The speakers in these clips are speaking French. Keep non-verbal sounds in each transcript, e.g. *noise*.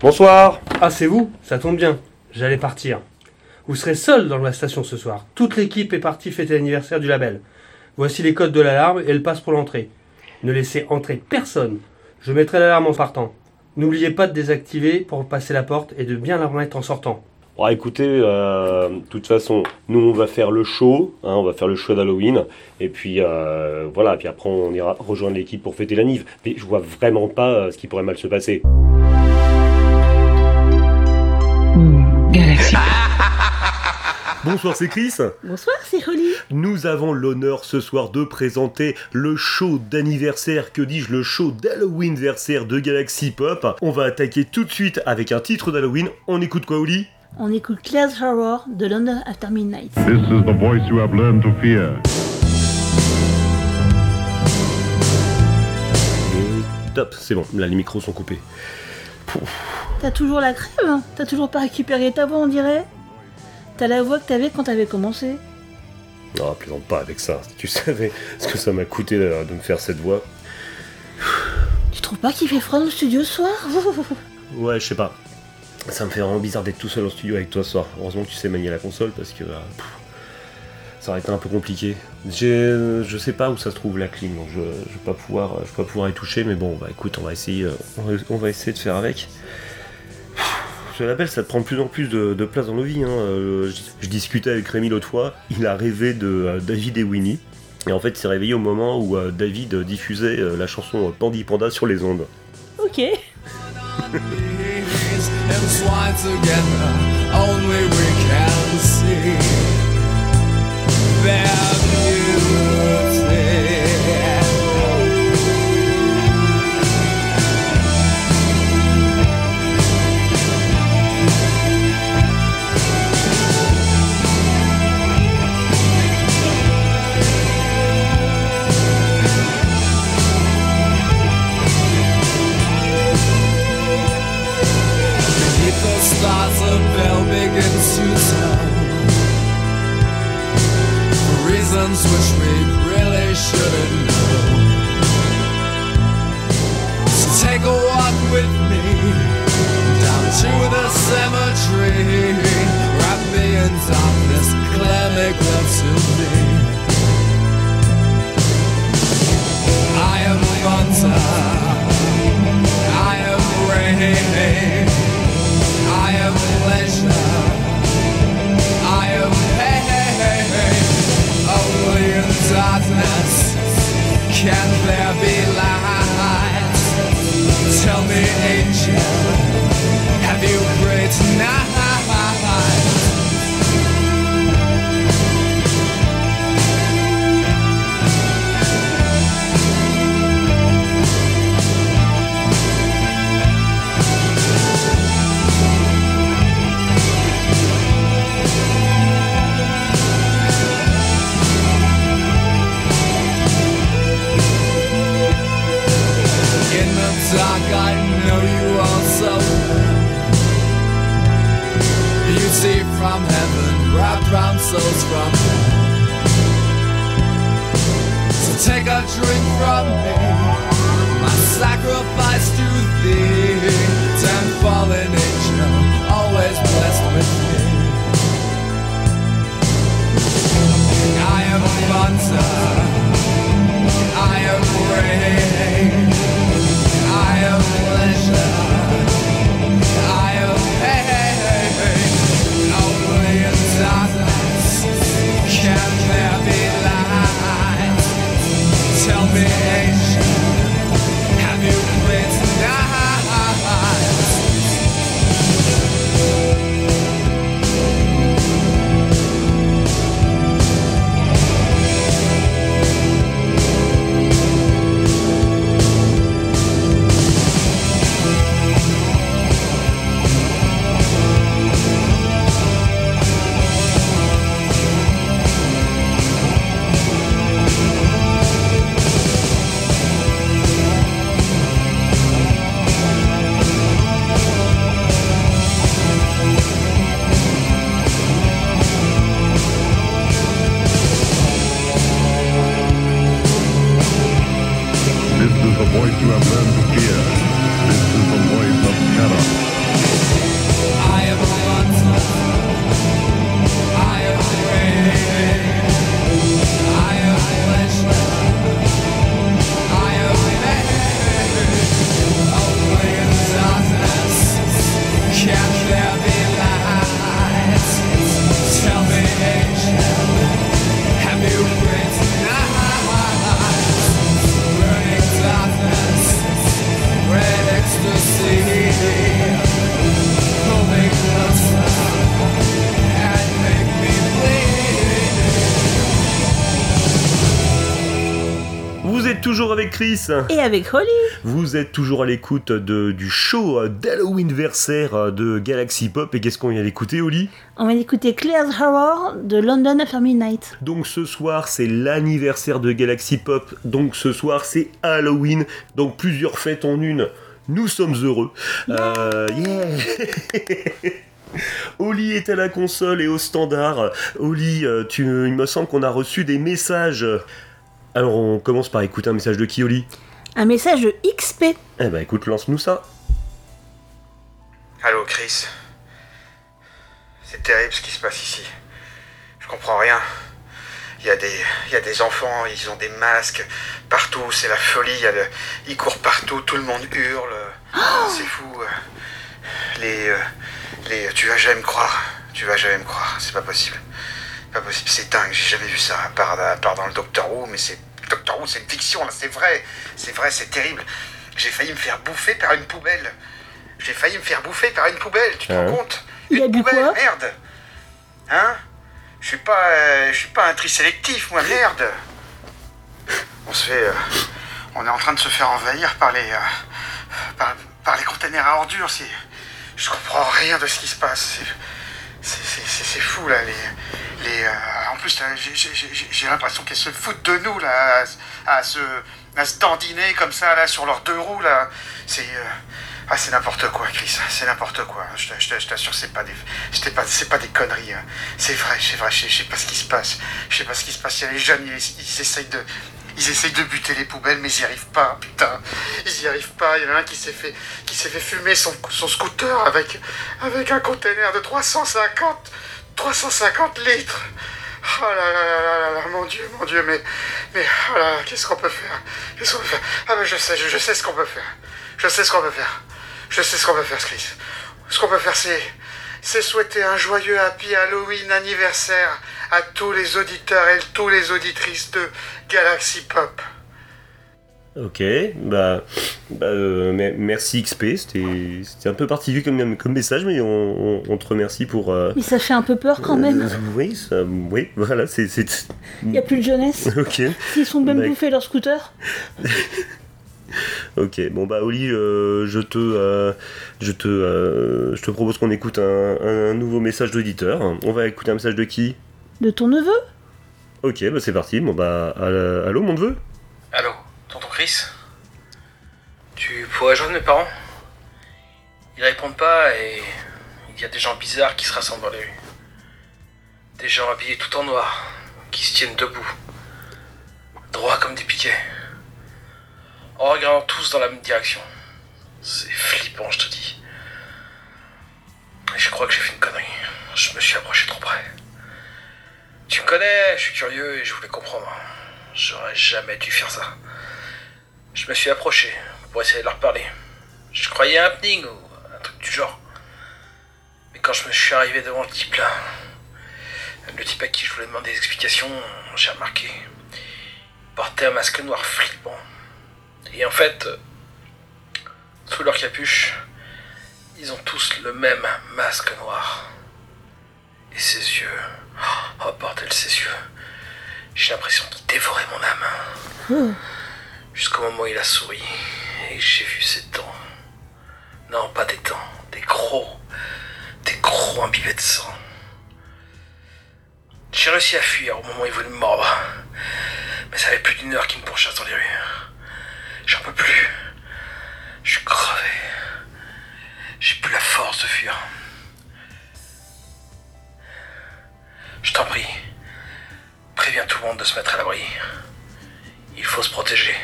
Bonsoir Ah, c'est vous? Ça tombe bien. J'allais partir. Vous serez seul dans la station ce soir. Toute l'équipe est partie fêter l'anniversaire du label. Voici les codes de l'alarme et elle passe pour l'entrée. Ne laissez entrer personne. Je mettrai l'alarme en partant. N'oubliez pas de désactiver pour passer la porte et de bien la remettre en sortant. Bon, écoutez, euh, de toute façon, nous on va faire le show, hein, on va faire le show d'Halloween, et puis euh, voilà, puis après on ira rejoindre l'équipe pour fêter la Nive. Mais je vois vraiment pas euh, ce qui pourrait mal se passer. Bonsoir, c'est Chris. Bonsoir, c'est Holly. Nous avons l'honneur ce soir de présenter le show d'anniversaire, que dis-je, le show d'Halloween versaire de Galaxy Pop. On va attaquer tout de suite avec un titre d'Halloween. On écoute quoi, Oli On écoute Claire's Horror de London After Midnight. This is the voice you have learned to fear. Et top, c'est bon, là les micros sont coupés. T'as toujours la crème hein? T'as toujours pas récupéré ta voix, on dirait? T'as la voix que t'avais quand t'avais commencé Non, plaisante pas avec ça. Tu *laughs* savais ce que ça m'a coûté euh, de me faire cette voix. Tu trouves pas qu'il fait froid dans le studio ce soir *laughs* Ouais, je sais pas. Ça me fait vraiment bizarre d'être tout seul au studio avec toi ce soir. Heureusement que tu sais manier la console parce que. euh, pff, ça aurait été un peu compliqué. J'ai, je sais pas où ça se trouve la clim, donc je, je vais pas pouvoir, je vais pas pouvoir y toucher, mais bon, bah écoute, on va essayer, euh, on va, on va essayer de faire avec. Ce label, ça te prend de plus en plus de, de place dans nos vies. hein. Euh, je, je discutais avec Rémi l'autre fois, il a rêvé de euh, David et Winnie, et en fait, il s'est réveillé au moment où euh, David diffusait euh, la chanson Pandy Panda sur les ondes. Ok. *laughs* reasons which we really shouldn't know. So take a walk with me down to the cemetery. Wrap me in darkness, Claire, make love to me. Toujours avec Chris. Et avec Holly. Vous êtes toujours à l'écoute du show euh, d'Halloween versaire euh, de Galaxy Pop. Et qu'est-ce qu'on vient d'écouter, Oli On va écouter Claire's Horror de London After Midnight. Donc ce soir, c'est l'anniversaire de Galaxy Pop. Donc ce soir, c'est Halloween. Donc plusieurs fêtes en une. Nous sommes heureux. Euh, yeah *laughs* Oli est à la console et au standard. Oli, euh, tu, il me semble qu'on a reçu des messages. Alors on commence par écouter un message de qui, Oli Un message de XP. Eh ben écoute, lance-nous ça. Allô, Chris. C'est terrible ce qui se passe ici. Je comprends rien. Il y, a des, il y a des enfants, ils ont des masques partout, c'est la folie. il y a le- ils courent partout, tout le monde hurle. C'est fou. Les, euh, les, tu vas jamais me croire. Tu vas jamais me croire. C'est pas possible. Pas possible. C'est dingue. J'ai jamais vu ça. À part, à part dans le Doctor Who, mais c'est Doctor Who, c'est une fiction. Là, c'est vrai. C'est vrai. C'est terrible. J'ai failli me faire bouffer par une poubelle. J'ai failli me faire bouffer par une poubelle. Tu te rends compte? Il a Une poubelle, quoi? Merde. Hein? Je suis pas, euh, je suis pas un tri sélectif, moi. Merde. On se fait, euh, on est en train de se faire envahir par les, euh, par, par les containers à ordures. C'est, je comprends rien de ce qui se passe. C'est- C'est, c'est, c'est- c'est fou là. Les, euh, en plus, j'ai, l'impression qu'elles se foutent de nous là, à, se, à se dandiner comme ça là sur leurs deux roues là. C'est, euh, ah, n'importe quoi, Chris. C'est n'importe quoi. Je, je je t'assure, c'est pas des, pas, pas des conneries. hein. C'est vrai, c'est vrai. Je sais, pas ce qui se passe. Je sais pas ce qui se passe. Il y a les jeunes, ils, ils essayent de, ils essayent de buter les poubelles, mais ils y arrivent pas. Putain, ils y arrivent pas. Il y en a un qui s'est fait, fait fumer son, son scooter avec, avec un container de 350, 350 litres. Oh là là là là là là, mon Dieu, mon Dieu, mais, mais, oh là là, qu'est-ce qu'on peut faire? Qu'est-ce qu'on peut faire? Ah mais je sais, je, sais ce qu'on peut faire. Je sais ce qu'on peut faire. Je sais ce qu'on peut faire, Chris. Ce qu'on peut faire, c'est, c'est souhaiter un joyeux Happy Halloween anniversaire à tous les auditeurs et tous les auditrices de Galaxy Pop. Ok, bah, bah, euh, me- merci XP, c'était un peu particulier comme, comme message, mais on, on- on te remercie pour... euh, Mais ça fait un peu peur quand même. euh, oui, ça- oui, voilà, c'est... Il n'y a plus de jeunesse. *laughs* Ok, S'ils sont même bouffés leur scooter. *laughs* ok, bon bah Oli, euh, je te, je te, je te propose qu'on écoute un, un nouveau message d'auditeur. On va écouter un message de qui? De ton neveu? Ok, bah c'est parti, bon bah, allô mon neveu? Tu pourrais joindre mes parents? Ils répondent pas et il y a des gens bizarres qui se rassemblent dans les rues. Des gens habillés tout en noir, qui se tiennent debout, droits comme des piquets, en regardant tous dans la même direction. C'est flippant, je te dis. Je crois que j'ai fait une connerie. Je me suis approché trop près. Tu me connais, je suis curieux et je voulais comprendre. J'aurais jamais dû faire ça. Je me suis approché pour essayer de leur parler. Je croyais à un happening ou un truc du genre. Mais quand je me suis arrivé devant le type là, le type à qui je voulais demander des explications, j'ai remarqué. Il portait un masque noir flippant. Et en fait, sous leur capuche, ils ont tous le même masque noir. Et ses yeux. Oh bordel, ses yeux. J'ai l'impression qu'il dévorait mon âme. Jusqu'au moment où il a souri et j'ai vu ses dents. Non, pas des dents, des gros, des gros imbibés de sang. J'ai réussi à fuir au moment où il voulait me mordre. Mais ça fait plus d'une heure qu'il me pourchasse dans les rues. J'en peux plus. Je suis crevé. J'ai plus la force de fuir. Je t'en prie. Préviens tout le monde de se mettre à l'abri. Il faut se protéger.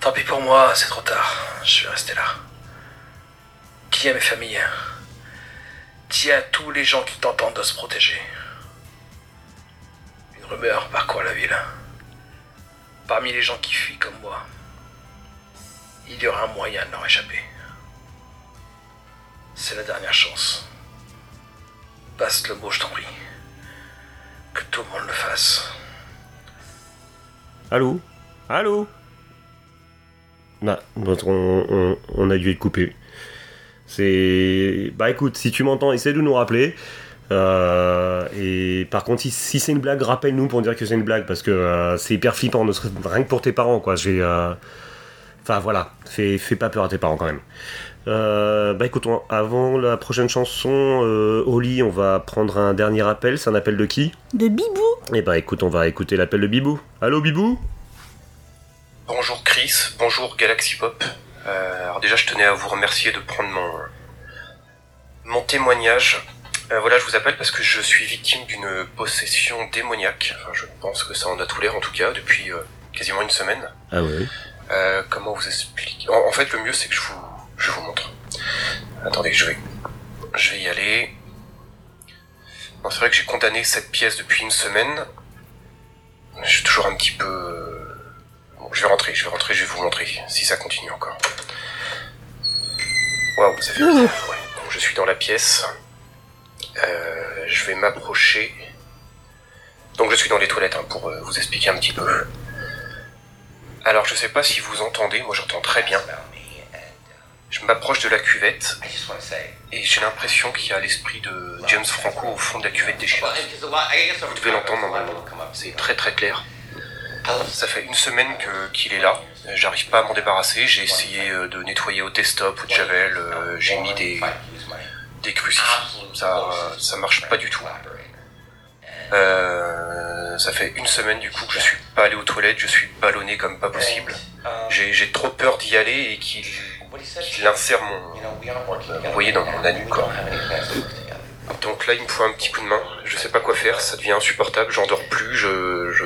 Tant pis pour moi, c'est trop tard. Je vais rester là. Dis à mes familles. Dis à tous les gens qui t'entendent de se protéger. Une rumeur parcourt la ville. Parmi les gens qui fuient comme moi, il y aura un moyen de leur échapper. C'est la dernière chance. Passe le mot, je t'en prie. Que tout le monde le fasse. Allô? Allô? Bah, on, on- on a dû être coupé. C'est. Bah écoute, si tu m'entends, essaie de nous rappeler. Euh, et par contre, si, si c'est une blague, rappelle-nous pour dire que c'est une blague, parce que euh, c'est hyper flippant, ne serait- rien que pour tes parents, quoi. J'ai, euh, Enfin voilà, fais, fais pas peur à tes parents quand même. Euh, bah écoute, on- avant la prochaine chanson, Oli, on va prendre un dernier appel. C'est un appel de qui? De Bibou Eh bah écoute, on va écouter l'appel de Bibou. Allô Bibou? Bonjour Chris, bonjour Galaxy Pop. Euh, alors déjà, je tenais à vous remercier de prendre mon, mon témoignage. Euh, voilà, je vous appelle parce que je suis victime d'une possession démoniaque. Enfin, je pense que ça en a tout l'air en tout cas depuis euh, quasiment une semaine. Ah. Euh, comment vous expliquer? En, en fait, le mieux c'est que je vous, je vous montre. Attendez, je vais, je vais y aller. C'est vrai que j'ai condamné cette pièce depuis une semaine. Je suis toujours un petit peu. Bon, je vais rentrer, je vais rentrer, je vais vous montrer si ça continue encore. Waouh, ça fait bizarre. Ouais. Je suis dans la pièce. Euh, je vais m'approcher. Donc je suis dans les toilettes hein, pour euh, vous expliquer un petit peu. Alors je sais pas si vous entendez, moi j'entends très bien. Je m'approche de la cuvette et j'ai l'impression qu'il y a l'esprit de James Franco au fond de la cuvette des chiens. Vous devez l'entendre normalement. C'est très très clair. Ça fait une semaine qu'il est là. J'arrive pas à m'en débarrasser. J'ai essayé euh, de nettoyer au desktop ou de javel. euh, J'ai mis des, des crucifix. Ça, ça marche pas du tout. Euh, ça fait une semaine du coup que je suis pas allé aux toilettes. Je suis ballonné comme pas possible. J'ai trop peur d'y aller et qu'il qu'il insère mon, vous voyez, dans mon anus quoi. Donc là, il me faut un petit coup de main. Je sais pas quoi faire. Ça devient insupportable. J'en dors plus. Je, je,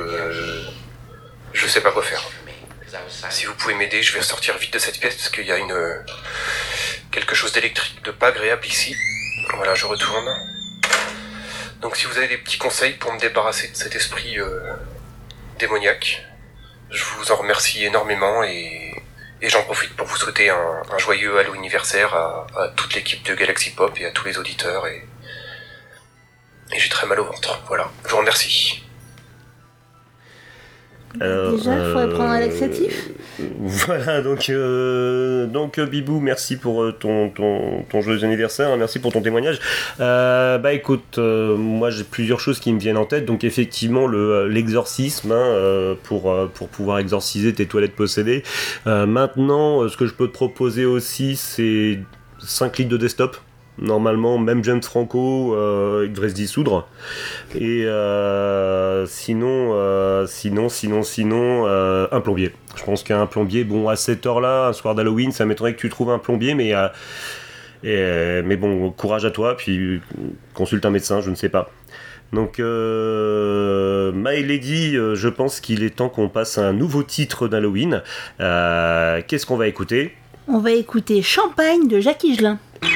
je sais pas quoi faire. Si vous pouvez m'aider, je vais sortir vite de cette pièce parce qu'il y a une quelque chose d'électrique de pas agréable ici. Voilà, je retourne. Donc si vous avez des petits conseils pour me débarrasser de cet esprit euh, démoniaque, je vous en remercie énormément et, j'en profite pour vous souhaiter un, un joyeux Halo anniversaire à, à toute l'équipe de Galaxy Pop et à tous les auditeurs et, et j'ai très mal au ventre. Voilà, je vous remercie. Alors, Déjà, il faudrait euh, prendre un laxatif. *laughs* Voilà, donc, euh, donc euh, Bibou, merci pour ton, ton, ton joyeux anniversaire, hein, merci pour ton témoignage. Bah écoute, moi j'ai plusieurs choses qui me viennent en tête, donc effectivement le, l'exorcisme hein, euh, pour, pour pouvoir exorciser tes toilettes possédées. Maintenant, ce que je peux te proposer aussi, c'est 5 litres de desktop. Normalement, même James Franco, euh, il devrait se dissoudre. Et euh, sinon, euh, sinon, sinon, sinon, euh, un plombier. Je pense qu'un plombier, bon, à cette heure-là, un soir d'Halloween, ça m'étonnerait que tu trouves un plombier, mais, mais bon, courage à toi, puis consulte un médecin, je ne sais pas. Donc, euh, My Lady, je pense qu'il est temps qu'on passe à un nouveau titre d'Halloween. Qu'est-ce qu'on va écouter? On va écouter Champagne de Jacques Higelin. La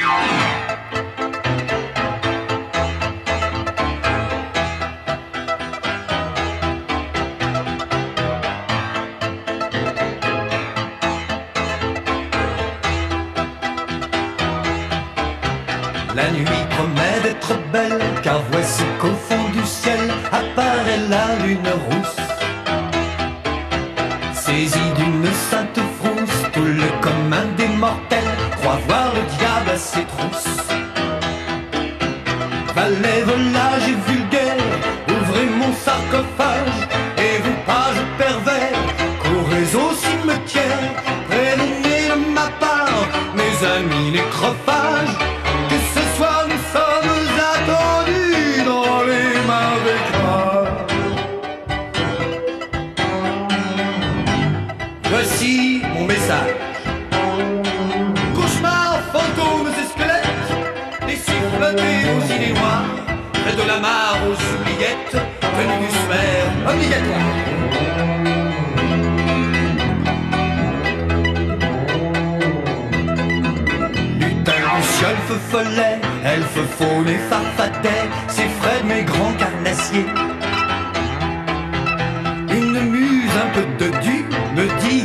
nuit promet d'être belle, car voici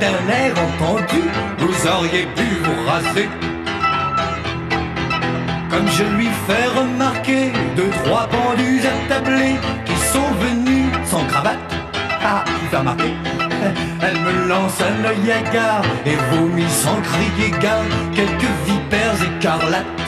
d'un air entendu, vous auriez pu vous raser. Comme je lui fais remarquer deux, trois pendus attablés qui sont venus sans cravate. Ah, il fait remarquer. *laughs* Elle me lance un œil hagard et vomit sans crier gare quelques vipères écarlates.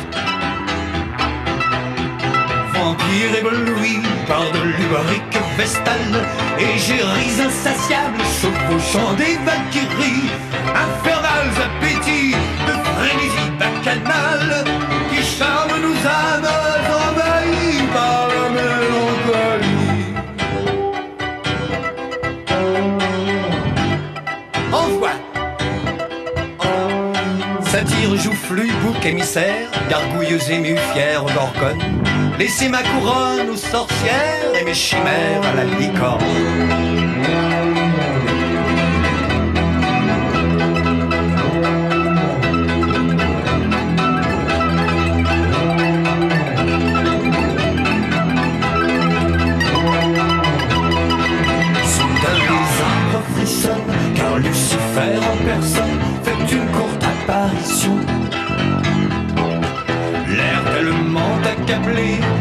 Vampire ébloui par de lubrique vestale, égéries insatiables chevauchant des valkyries, infernales appétits de frénésie bacchanale, qui charment nos âmes joufflu, bouc émissaire, gargouilleuse émue, fière gorgone. Laissez ma couronne aux sorcières et mes chimères à la licorne. bleed.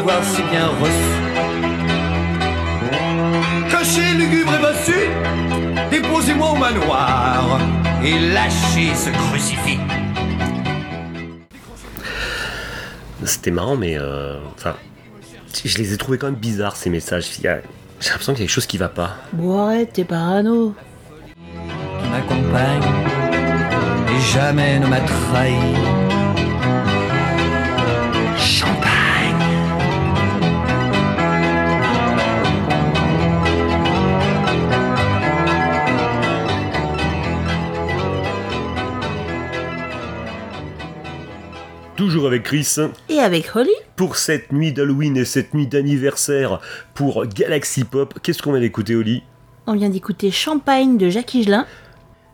M'avoir si bien reçu. Cachez lugubre et bossu, déposez-moi au manoir et lâchez ce crucifix. C'était marrant, mais euh, enfin, je les ai trouvés quand même bizarres ces messages. Il y a- J'ai l'impression qu'il y a quelque chose qui va pas. Bon, arrête, t'es parano. qui m'accompagne et jamais ne m'a trahi. Avec Chris Et avec Holly pour cette nuit d'Halloween et cette nuit d'anniversaire pour Galaxy Pop. Qu'est-ce qu'on vient d'écouter, Oli On vient d'écouter Champagne de Jacques Higelin.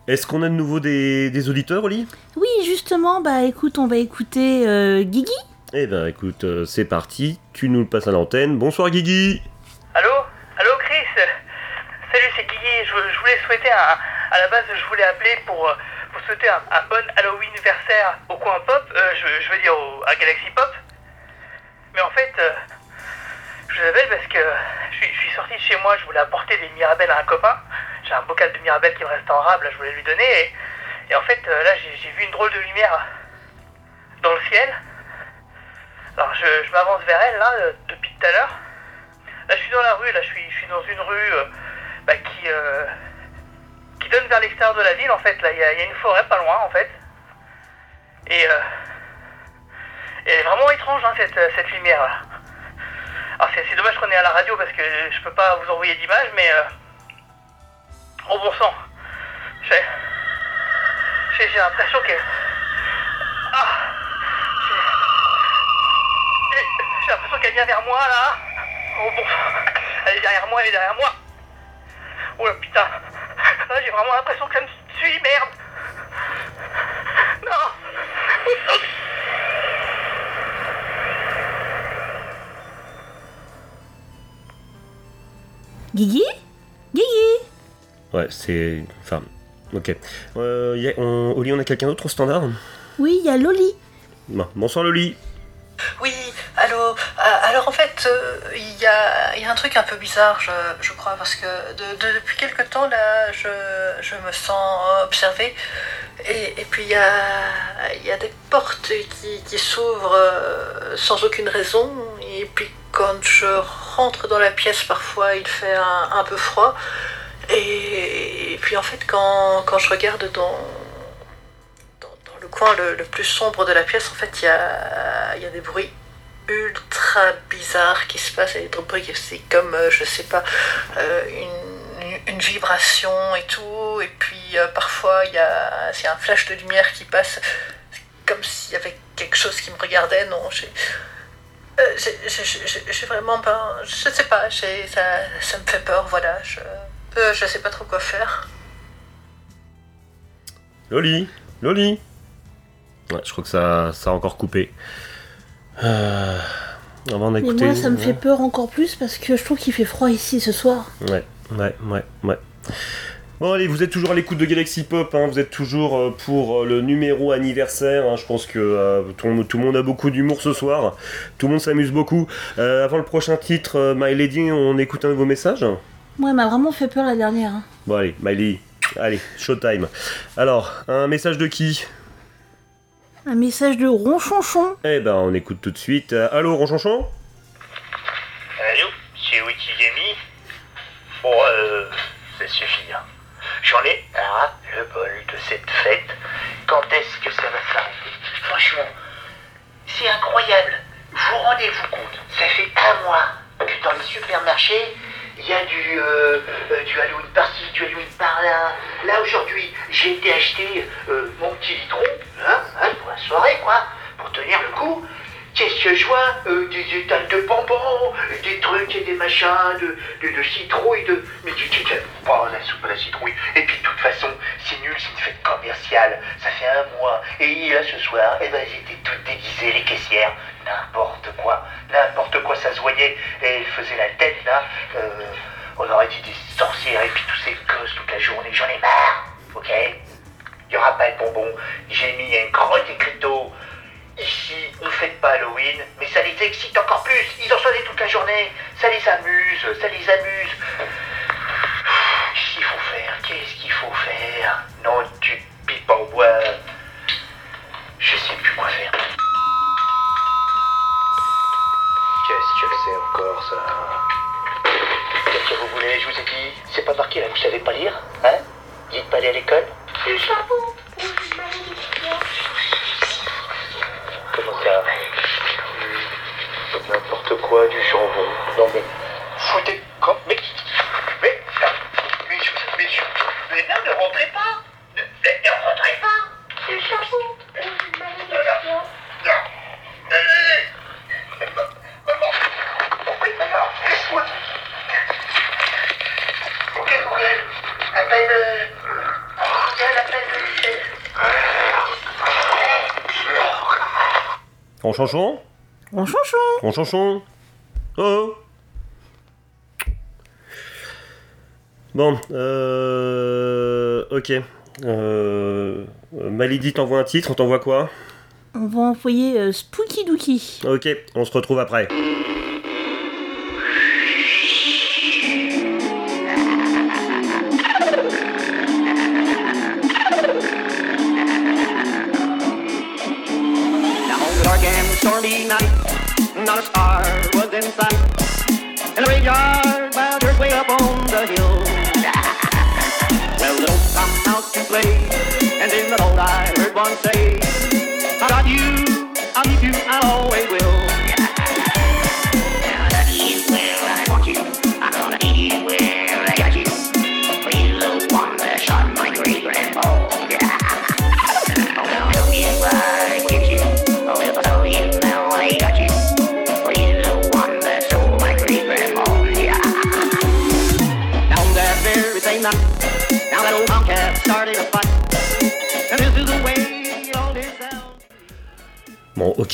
Est-ce qu'on a de nouveau des, des auditeurs, Oli Oui, justement, bah écoute, on va écouter euh, Guigui. Eh ben, écoute, euh, c'est parti. Tu nous le passes à l'antenne. Bonsoir, Guigui. Allô? Allô Chris? Salut, c'est Guigui. Je, je voulais souhaiter un... À la base, je voulais appeler pour, euh, souhaiter un, bon Halloween anniversaire au coin pop. euh, je, veux dire au- à Galaxy Pop. Mais en fait, euh, je vous appelle parce que je suis, sorti de chez moi. Je voulais apporter des Mirabelles à un copain. J'ai un bocal de Mirabelles qui me reste en rab. Là, je voulais lui donner. Et, en fait, euh, là, j'ai vu une drôle de lumière dans le ciel. Alors, je, je m'avance vers elle, là, euh, depuis tout à l'heure. Là, je suis dans la rue, là, je suis, je suis dans une rue bah, qui, qui donne vers l'extérieur de la ville, en fait. Là, il y, a- une forêt pas loin, en fait. Et, euh, et elle est vraiment étrange, hein, cette, euh, cette lumière, là. Alors, c'est c'est dommage qu'on est à la radio parce que je peux pas vous envoyer d'image, mais. Euh, bon sang J'ai. J'ai l'impression que. Ah J'ai l'impression qu'elle vient vers moi là. Oh bon, elle est derrière moi, elle est derrière moi. Oh là putain, là j'ai vraiment l'impression qu'elle me suit, merde. Non. Guigui? Guigui? Ouais, c'est. Enfin, ok. Euh, y a- on... Oli, on a quelqu'un d'autre au standard? Oui, il y a Loli. Bon, Bonsoir, Loli. Alors en fait, euh, il y, a, y a un truc un peu bizarre, je, je crois, parce que de- de- depuis quelque temps, là, je, je me sens observée. Et, et puis il y a, y a des portes qui, qui s'ouvrent euh, sans aucune raison. Et puis quand je rentre dans la pièce, parfois il fait un, peu froid. Et, puis en fait, quand, quand je regarde dans, le coin le, le plus sombre de la pièce, en fait, il y a, y a des bruits ultra bizarres qui se a des bruits, c'est comme, euh, je sais pas, euh, une, vibration et tout. Et puis euh, parfois, il y a, c'est un flash de lumière qui passe, comme s'il y avait quelque chose qui me regardait. Non, j'ai, vraiment pas. Je sais pas, ça, ça me fait peur, voilà. Je, je sais pas trop quoi faire. Loli, Loli. Ouais, je crois que ça, ça a encore coupé. Euh, Mais d'écouter. moi, ça me ouais. fait peur encore plus parce que je trouve qu'il fait froid ici ce soir. Ouais, ouais, ouais, ouais. Bon allez, vous êtes toujours à l'écoute de Galaxy Pop, hein, vous êtes toujours euh, pour euh, le numéro anniversaire, hein, je pense que euh, tout, le monde- tout le monde a beaucoup d'humour ce soir, tout le monde s'amuse beaucoup. Avant le prochain titre, My Lady, on écoute un de vos messages? Elle m'a vraiment fait peur la dernière. hein. Bon allez, Miley, allez, showtime. Alors, un message de qui? Un message de ronchonchon. Eh ben on écoute tout de suite. Euh, allô, Ronchonchon? Allô, c'est Wikigami? Bon, euh, ça suffit. hein. J'en ai ras le bol de cette fête. Quand est-ce que ça va s'arrêter? Franchement, c'est incroyable. Vous rendez-vous compte? Ça fait un mois que dans les supermarchés, il y a du, euh, euh, du Halloween par-ci, du Halloween par-là. Là, aujourd'hui, j'ai été acheter euh, mon petit litron, hein, hein, pour la soirée, quoi, pour tenir le coup. Qu'est-ce que je vois Euh, Des étals de bonbons, des trucs et des machins, de, de, de citrouilles, de... Mais tu tu- pas la soupe à la citrouille. Et puis de toute façon, c'est nul, c'est une fête commerciale. Ça fait un mois. Et là, ce soir, eh ben, elles étaient toutes déguisées, les caissières. N'importe quoi. N'importe quoi, ça se voyait. Et elles faisaient la tête, là. Euh, on aurait dit des sorcières et puis tous ces gosses toute la journée. J'en ai marre, ok? Il n'y aura pas de bonbons. J'ai mis un gros écriteau. Ici, on fête pas Halloween, mais ça les excite encore plus. Ils en sonnaient toute la journée. Ça les amuse, ça les amuse. Qu'est-ce qu'il faut faire? Qu'est-ce qu'il faut faire? Non, tu pipes en bois. Je sais plus quoi faire. Qu'est-ce que c'est encore ça? Qu'est-ce que vous voulez? Je vous ai dit, c'est pas marqué là, vous savez pas lire Hein? N'êtes pas allé à l'école? Comment N'importe quoi, du jambon. Non mais. Foutez. Mais. Mais. Euh, Ronchonchon Ronchonchon. Ronchonchon Oh oh Bon, euh... Ok. Euh... Malidi t'envoie un titre, on t'envoie quoi? On va envoyer euh, Spooky Dookie. Ok, on se retrouve après.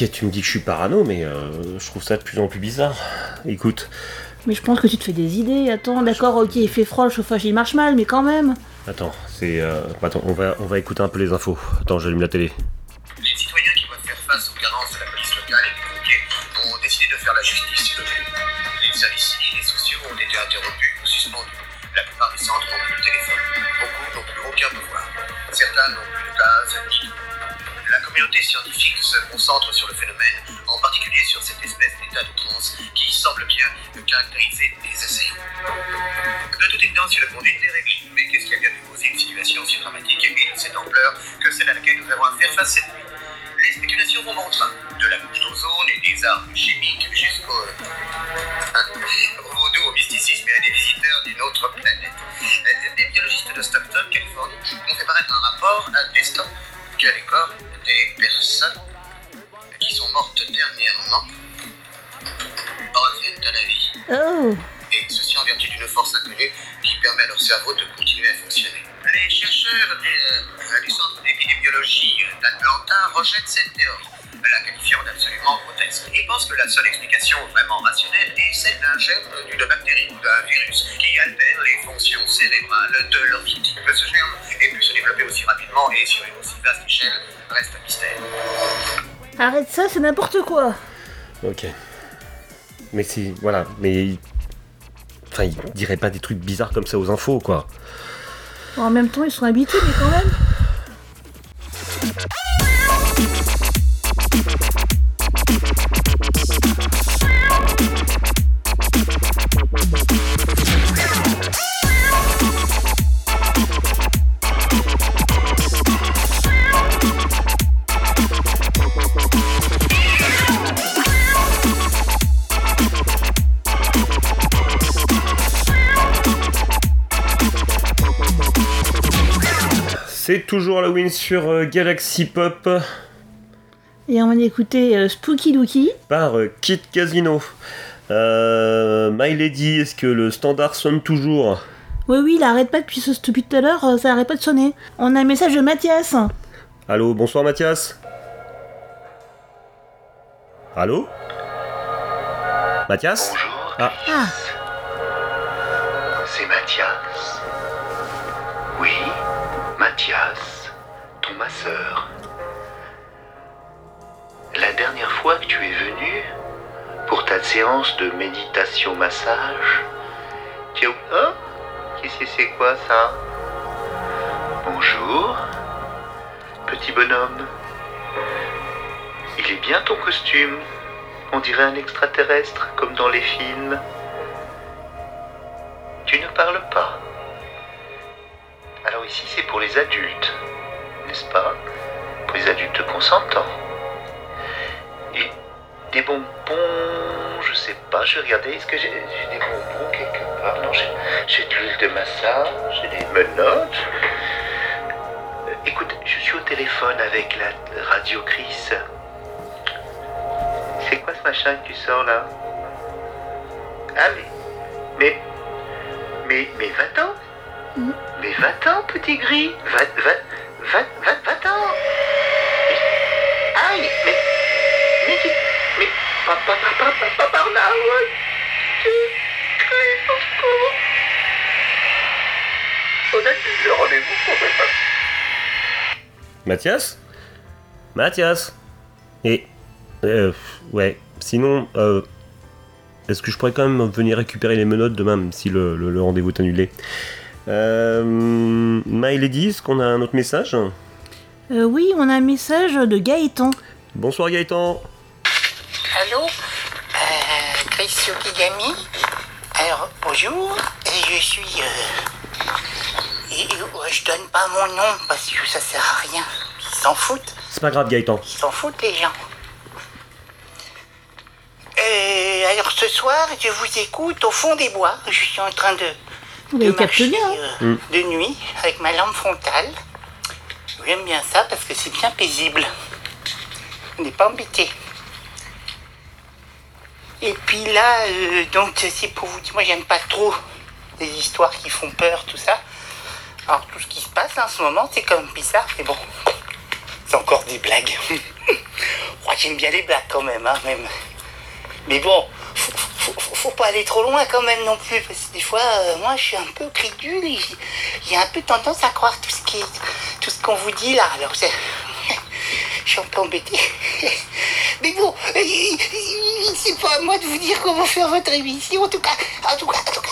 Ok, tu me dis que je suis parano, mais euh, je trouve ça de plus en plus bizarre. Écoute, Mais je pense que tu te fais des idées. Attends, d'accord, ok, il fait froid, le chauffage il marche mal, mais quand même. attends, c'est... euh, Attends, on va, on va écouter un peu les infos. Attends, j'allume la télé. Les citoyens qui doivent faire face aux carences de la police locale et pompiers ont décidé de faire la justice. Les services civils et sociaux ont été interrompus ou suspendus. La plupart des centres n'ont plus de téléphone. Beaucoup n'ont plus aucun pouvoir. Certains n'ont plus de gaz ni d'eau. La communauté scientifique se concentre sur le phénomène, en particulier sur cette espèce d'état de transe qui semble bien caractériser les assaillants. De toute évidence, le monde est réglé, mais qu'est-ce qui a bien pu une situation si dramatique et de cette ampleur que celle à laquelle nous avons à faire face cette nuit les spéculations vont bon train. De la couche d'ozone et des armes chimiques jusqu'au... au vaudou, au mysticisme et à des visiteurs d'une autre planète. Euh, Des biologistes de Stockton, Californie, ont fait paraître un rapport attestant corps des personnes qui sont mortes dernièrement reviennent à la vie. Oh Et ceci en vertu d'une force inconnue qui permet à leur cerveau de continuer à fonctionner. Les chercheurs des, euh, du centre d'épidémiologie d'Atlanta rejettent cette théorie, la qualifiant d'absolument grotesque, et pensent que la seule explication vraiment rationnelle est celle d'un germe d'une bactérie ou d'un virus qui altère les fonctions cérébrales de leur victime. Que ce germe ait pu se développer aussi rapidement et sur une aussi vaste échelle reste un mystère. Arrête ça, c'est n'importe quoi Ok. Mais c'est. Voilà, mais. Enfin, il dirait pas des trucs bizarres comme ça aux infos, quoi. En même temps, ils sont habitués, mais quand même. Toujours Halloween sur euh, Galaxy Pop Et on va écouter euh, Spooky Dookie. par euh, Kit Casino. Euh, My Lady, est-ce que le standard sonne toujours? Oui, oui, il arrête pas depuis, ce, depuis tout à l'heure, ça arrête pas de sonner. On a un message de Mathias. Allô, bonsoir Mathias Allô? Mathias? Ah, Ah, Mathias, ton masseur. La dernière fois que tu es venu pour ta séance de méditation massage, tu as... Oh Qu'est-ce que c'est quoi ça Bonjour, petit bonhomme. Il est bien ton costume. On dirait un extraterrestre, comme dans les films. Tu ne parles pas. Ici, c'est pour les adultes, n'est-ce pas? Pour les adultes consentants. Et des bonbons, je sais pas, je vais regarder, est-ce que j'ai des bonbons quelque part? Non, j'ai de l'huile de massage, j'ai des menottes. Euh, Écoute, je suis au téléphone avec la radio Chris. C'est quoi ce machin que tu sors là? Ah mais... Mais... Mais... Mais va-t'en Mais va-t'en, petit gris. Va... Va... Va... Va... Va-t'en. Aïe Mais... Mais... Mais... Pas, pas, pas par là, ouais. On a plus de rendez-vous. Mathias? Mathias? Et. Euh, ouais, sinon, euh, est-ce que je pourrais quand même venir récupérer les menottes demain, même si le rendez-vous est annulé? Euh, My Lady, est-ce qu'on a un autre message euh, oui, on a un message de Gaëtan. Bonsoir Gaëtan Allô euh, Chris Yokigami Alors, bonjour, et je suis... Euh, et, et, ouais, je donne pas mon nom parce que ça sert à rien. Ils s'en foutent, C'est pas grave Gaëtan. ils s'en foutent les gens. Euh, alors ce soir, je vous écoute au fond des bois. Je suis en train de, de marcher bien. euh, Mm. de nuit avec ma lampe frontale. J'aime bien ça parce que c'est bien paisible. On n'est pas embêté. Et puis là, euh, donc c'est pour vous dire, moi j'aime pas trop les histoires qui font peur, tout ça. Alors tout ce qui se passe en ce moment, c'est quand même bizarre, mais bon, c'est encore des blagues. *laughs* Moi j'aime bien les blagues quand même, hein, même. Mais bon, faut, faut, pas aller trop loin quand même non plus, parce que des fois, euh, moi je suis un peu crédule et j'ai- un peu tendance à croire tout ce qui tout ce qu'on vous dit là. Alors *laughs* je suis un peu embêté. *laughs* Mais bon, c'est pas à moi de vous dire comment faire votre émission. En tout cas, en tout cas, en tout cas,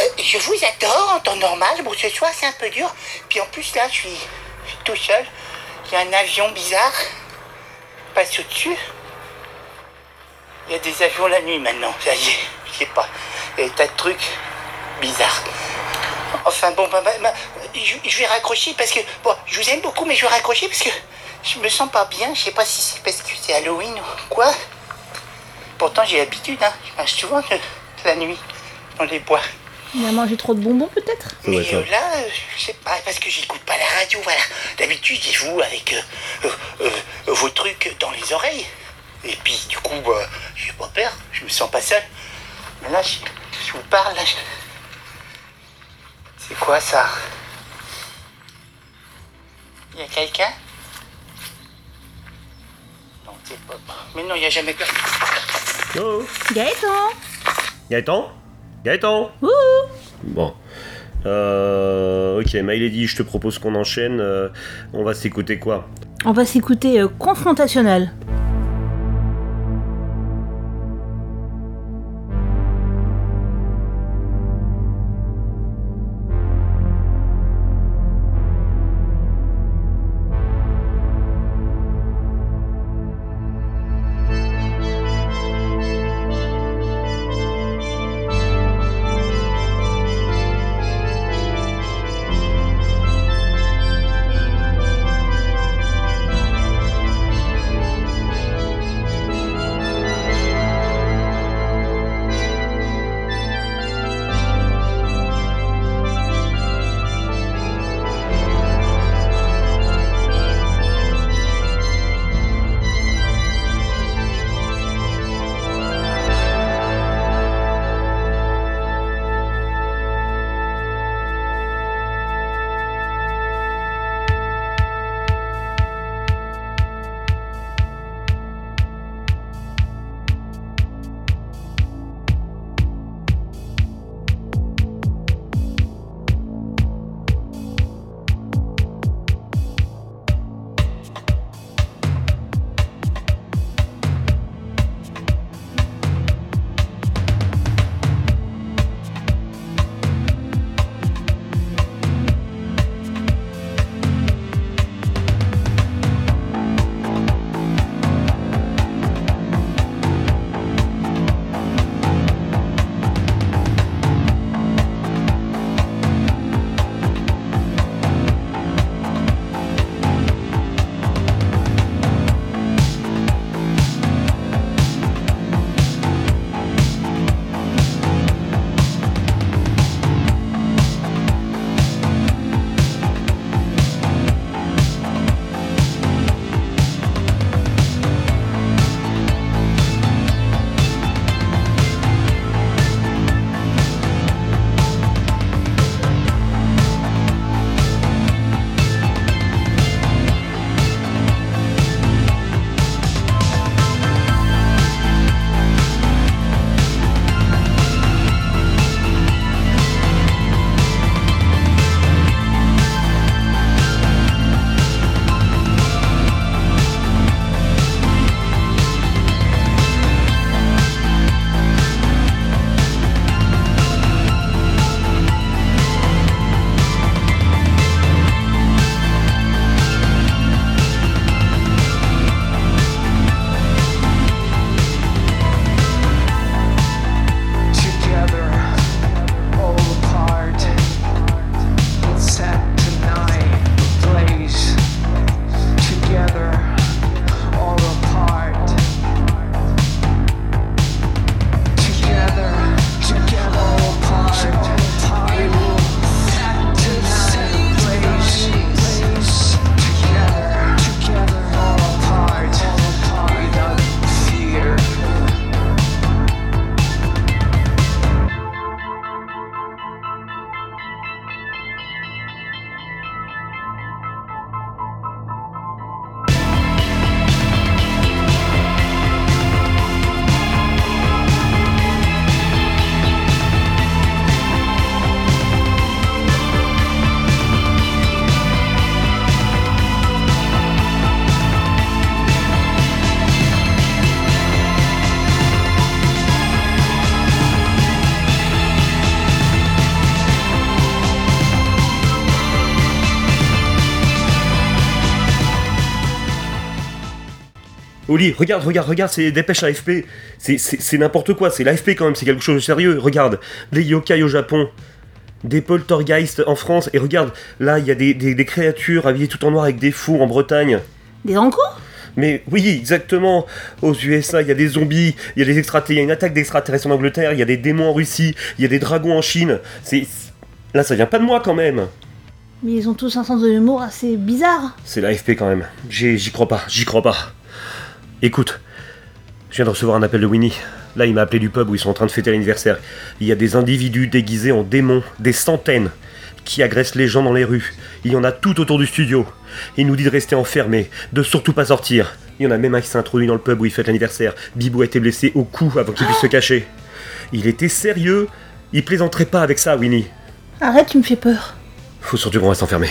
euh, je vous adore en temps normal. Bon, ce soir c'est un peu dur. Puis en plus là, je suis, je suis tout seul. Il y a un avion bizarre passe au-dessus. Il y a des avions la nuit maintenant, ça y est, je sais pas. Il y a des tas de trucs bizarres. Enfin bon, bah, bah, bah, je, je vais raccrocher parce que, bon, je vous aime beaucoup, mais je vais raccrocher parce que je me sens pas bien. Je sais pas si c'est parce que c'est Halloween ou quoi. Pourtant, j'ai l'habitude, hein. Je marche souvent la nuit dans les bois. Il a mangé trop de bonbons peut-être? Mais euh, là, euh, je sais pas, parce que j'écoute pas la radio, voilà. D'habitude, j'ai vous avec euh, euh, euh, vos trucs dans les oreilles. Et puis, du coup, euh, j'ai pas peur, je me sens pas seul. Mais là, je, je vous parle, là. je- C'est quoi ça? Il y a quelqu'un? Non, c'est pas. Mais non, il y a jamais personne. Oh Gaëtan Gaëtan? Gaëtan? Ouh Bon. Euh, ok, Milady, je te propose qu'on enchaîne. euh, on va s'écouter quoi? On va s'écouter euh, Confrontationnel. Oli, regarde, regarde, regarde, c'est dépêche AFP. C'est- C'est c'est n'importe quoi, c'est l'AFP quand même, c'est quelque chose de sérieux. Regarde, des yokai au Japon, des poltergeists en France, et regarde, là, il y a des, des- des créatures habillées tout en noir avec des fours en Bretagne. Des encos Mais oui, exactement. Aux USA, il y a des zombies, il y a des extraterrestres, il y a une attaque d'extraterrestres en Angleterre, il y a des démons en Russie, il y a des dragons en Chine. C'est là, ça vient pas de moi quand même. Mais ils ont tous un sens de l'humour assez bizarre. C'est l'AFP quand même. J'y crois pas, j'y crois pas. Écoute, je viens de recevoir un appel de Winnie. Là, il m'a appelé du pub où ils sont en train de fêter l'anniversaire. Il y a des individus déguisés en démons, des centaines, qui agressent les gens dans les rues. Il y en a tout autour du studio. Il nous dit de rester enfermés, de surtout pas sortir. Il y en a même un qui s'est introduit dans le pub où il fête l'anniversaire. Bibou a été blessé au cou avant qu'il puisse se cacher. Il était sérieux. Il plaisanterait pas avec ça, Winnie. Arrête, tu me fais peur. Faut surtout qu'on reste enfermés.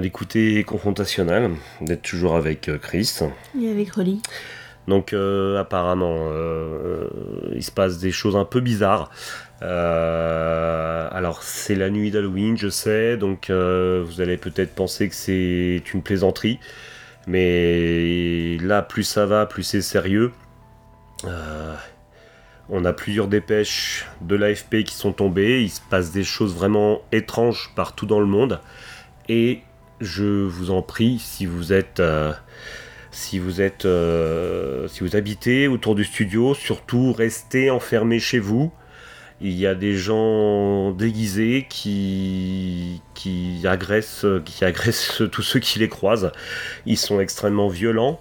D'écouter Confrontationnel, d'être toujours avec euh, Chris. Et avec Rolly. Donc euh, apparemment, euh, il se passe des choses un peu bizarres. Euh, alors c'est la nuit d'Halloween, je sais, donc vous allez peut-être penser que c'est une plaisanterie, mais là plus ça va, plus c'est sérieux. On a plusieurs dépêches de l'AFP qui sont tombées, il se passe des choses vraiment étranges partout dans le monde, et je vous en prie, si vous êtes euh, si vous êtes euh, si vous habitez autour du studio, surtout restez enfermés chez vous. Il y a des gens déguisés qui agressent qui agressent tous ceux qui les croisent. Ils sont extrêmement violents.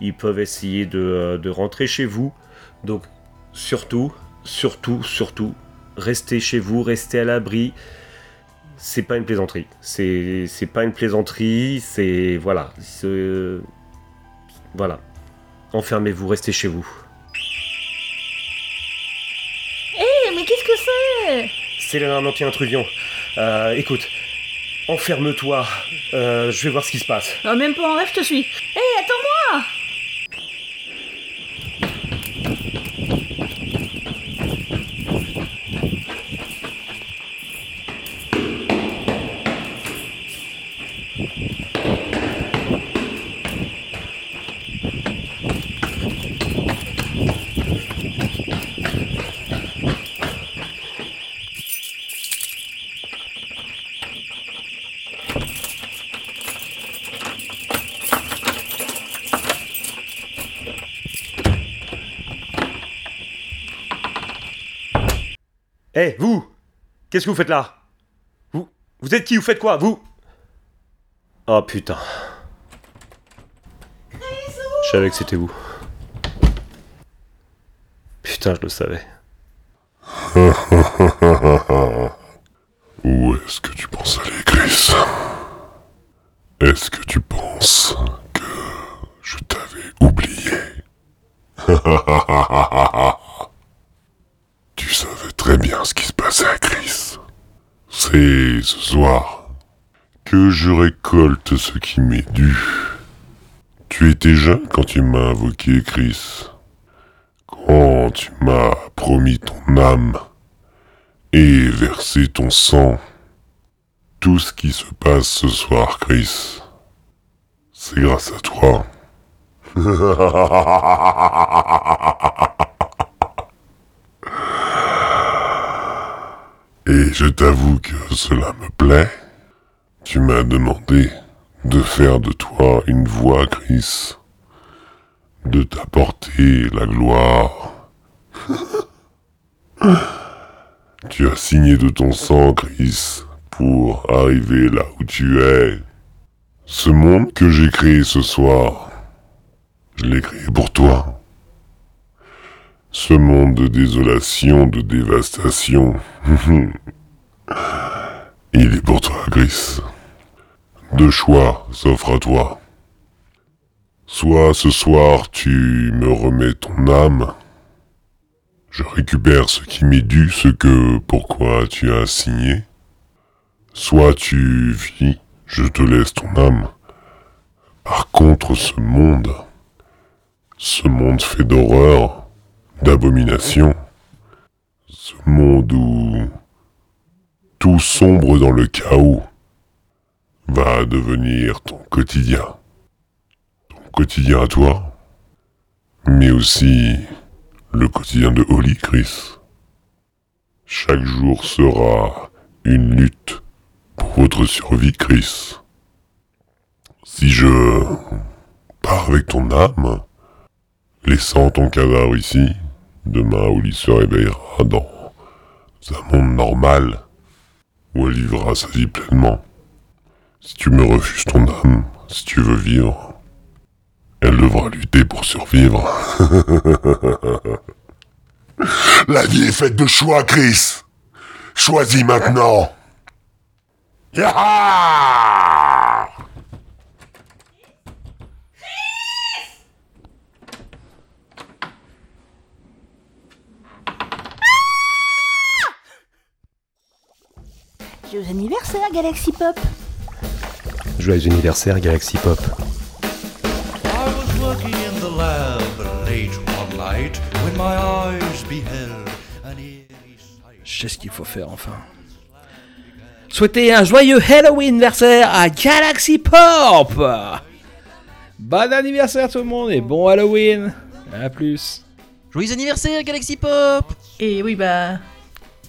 Ils peuvent essayer de, de rentrer chez vous. Donc surtout, surtout, surtout, restez chez vous, restez à l'abri c'est pas une plaisanterie. C'est c'est pas une plaisanterie. C'est voilà. c'est- Voilà. Enfermez-vous, restez chez vous. Hé, mais qu'est-ce que c'est? C'est un anti-intrusion. Euh, écoute, enferme-toi. Euh, je vais voir ce qui se passe. Non, même pas en rêve, je te suis. Hé, attends-moi Hé, vous Qu'est-ce que vous faites là? Vous Vous êtes qui? Vous faites quoi? Vous Oh putain. Je savais que c'était vous. Putain, je le savais. Où est-ce que tu penses aller, Chris? Est-ce que tu penses que je t'avais oublié? *laughs* Tu savais très bien ce qui se passait à Chris. C'est ce soir que je récolte ce qui m'est dû. Tu étais jeune quand tu m'as invoqué, Chris. Quand tu m'as promis ton âme et versé ton sang. Tout ce qui se passe ce soir, Chris, c'est grâce à toi. *laughs* Et je t'avoue que cela me plaît. Tu m'as demandé de faire de toi une voix, Chris. De t'apporter la gloire. *laughs* Tu as signé de ton sang, Chris, pour arriver là où tu es. Ce monde que j'ai créé ce soir, je l'ai créé pour toi. Ce monde de désolation, de dévastation, *laughs* il est pour toi, Chris. Deux choix s'offrent à toi. Soit ce soir tu me remets ton âme, je récupère ce qui m'est dû, ce que pourquoi tu as signé. Soit tu vis, je te laisse ton âme. Par contre, ce monde, ce monde fait d'horreur, d'abomination, ce monde où tout sombre dans le chaos, va devenir ton quotidien. Ton quotidien à toi, mais aussi le quotidien de Holly, Chris. Chaque jour sera une lutte pour votre survie, Chris. Si je pars avec ton âme, laissant ton cadavre ici, demain Oli se réveillera dans un monde normal où elle vivra sa vie pleinement. Si tu me refuses ton âme, si tu veux vivre, elle devra lutter pour survivre. *laughs* La vie est faite de choix, Chris. Choisis maintenant. *laughs* Joyeux anniversaire, Galaxy Pop Joyeux anniversaire Galaxy Pop. I was working in the lab late one night when my eyes beheld an eerie sight. Je sais ce qu'il faut faire enfin. Souhaitez un joyeux Halloween anniversaire à Galaxy Pop Bon anniversaire tout le monde et bon Halloween À plus Joyeux anniversaire Galaxy Pop Et oui, bah.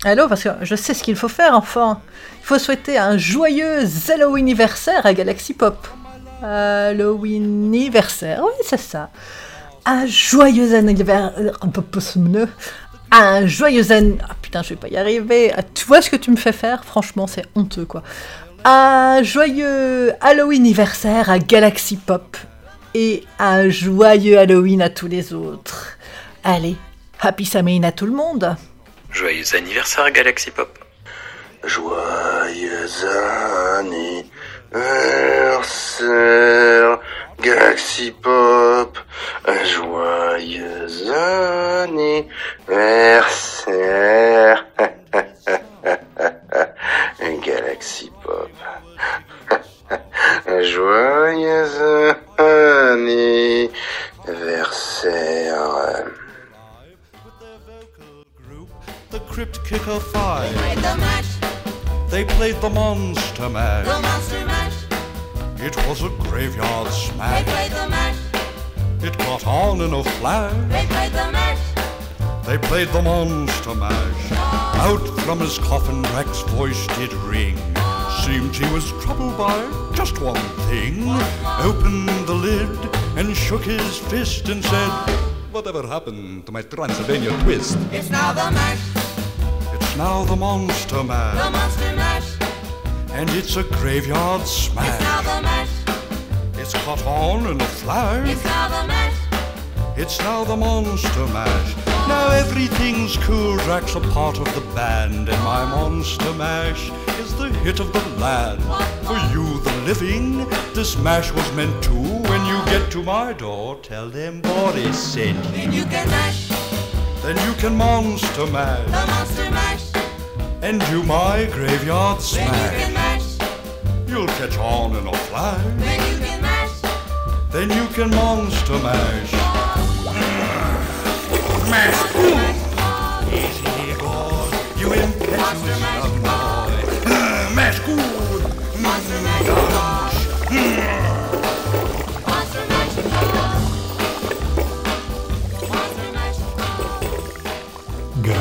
Allô, parce que je sais ce qu'il faut faire, enfin. Faut souhaiter un joyeux Halloween anniversaire à Galaxy Pop. Halloween anniversaire, oui, c'est ça. Un joyeux anniversaire. Un joyeux an... Ah putain, je vais pas y arriver. Ah, Tu vois ce que tu me fais faire? Franchement, c'est honteux, quoi. Un joyeux Halloween anniversaire à Galaxy Pop. Et un joyeux Halloween à tous les autres. Allez, Happy Samhain à tout le monde. Joyeux anniversaire Galaxy Pop. Joyeux anniversaire Galaxy Pop. Joyeux anniversaire *laughs* Galaxy Pop. *laughs* Joyeux anniversaire. The Crypt Kicker Five. They played the mash. They played the Monster Mash. The Monster Mash. It was a graveyard smash. They played the mash. It got on in a flash. They played the mash. They played the Monster Mash. Out from his coffin, Rex's voice did ring. Seemed he was troubled by just one thing. Opened the lid and shook his fist and said, Whatever happened to my Transylvania twist? It's now the mash. It's now the Monster Mash. The Monster Mash. And it's a graveyard smash. It's now the mash. It's caught on in a flash. It's now the mash. It's now the Monster Mash. Now everything's cool. Drax a part of the band, and my Monster Mash is the hit of the land. For you, the living, this mash was meant to. When you get to my door, tell them Boris sent you. Then you can mash. Then you can Monster Mash The Monster Mash. And do my graveyard Then you can smash. mash. You'll catch on in a flash. Then you can mash. Then you can Monster Mash. Mash.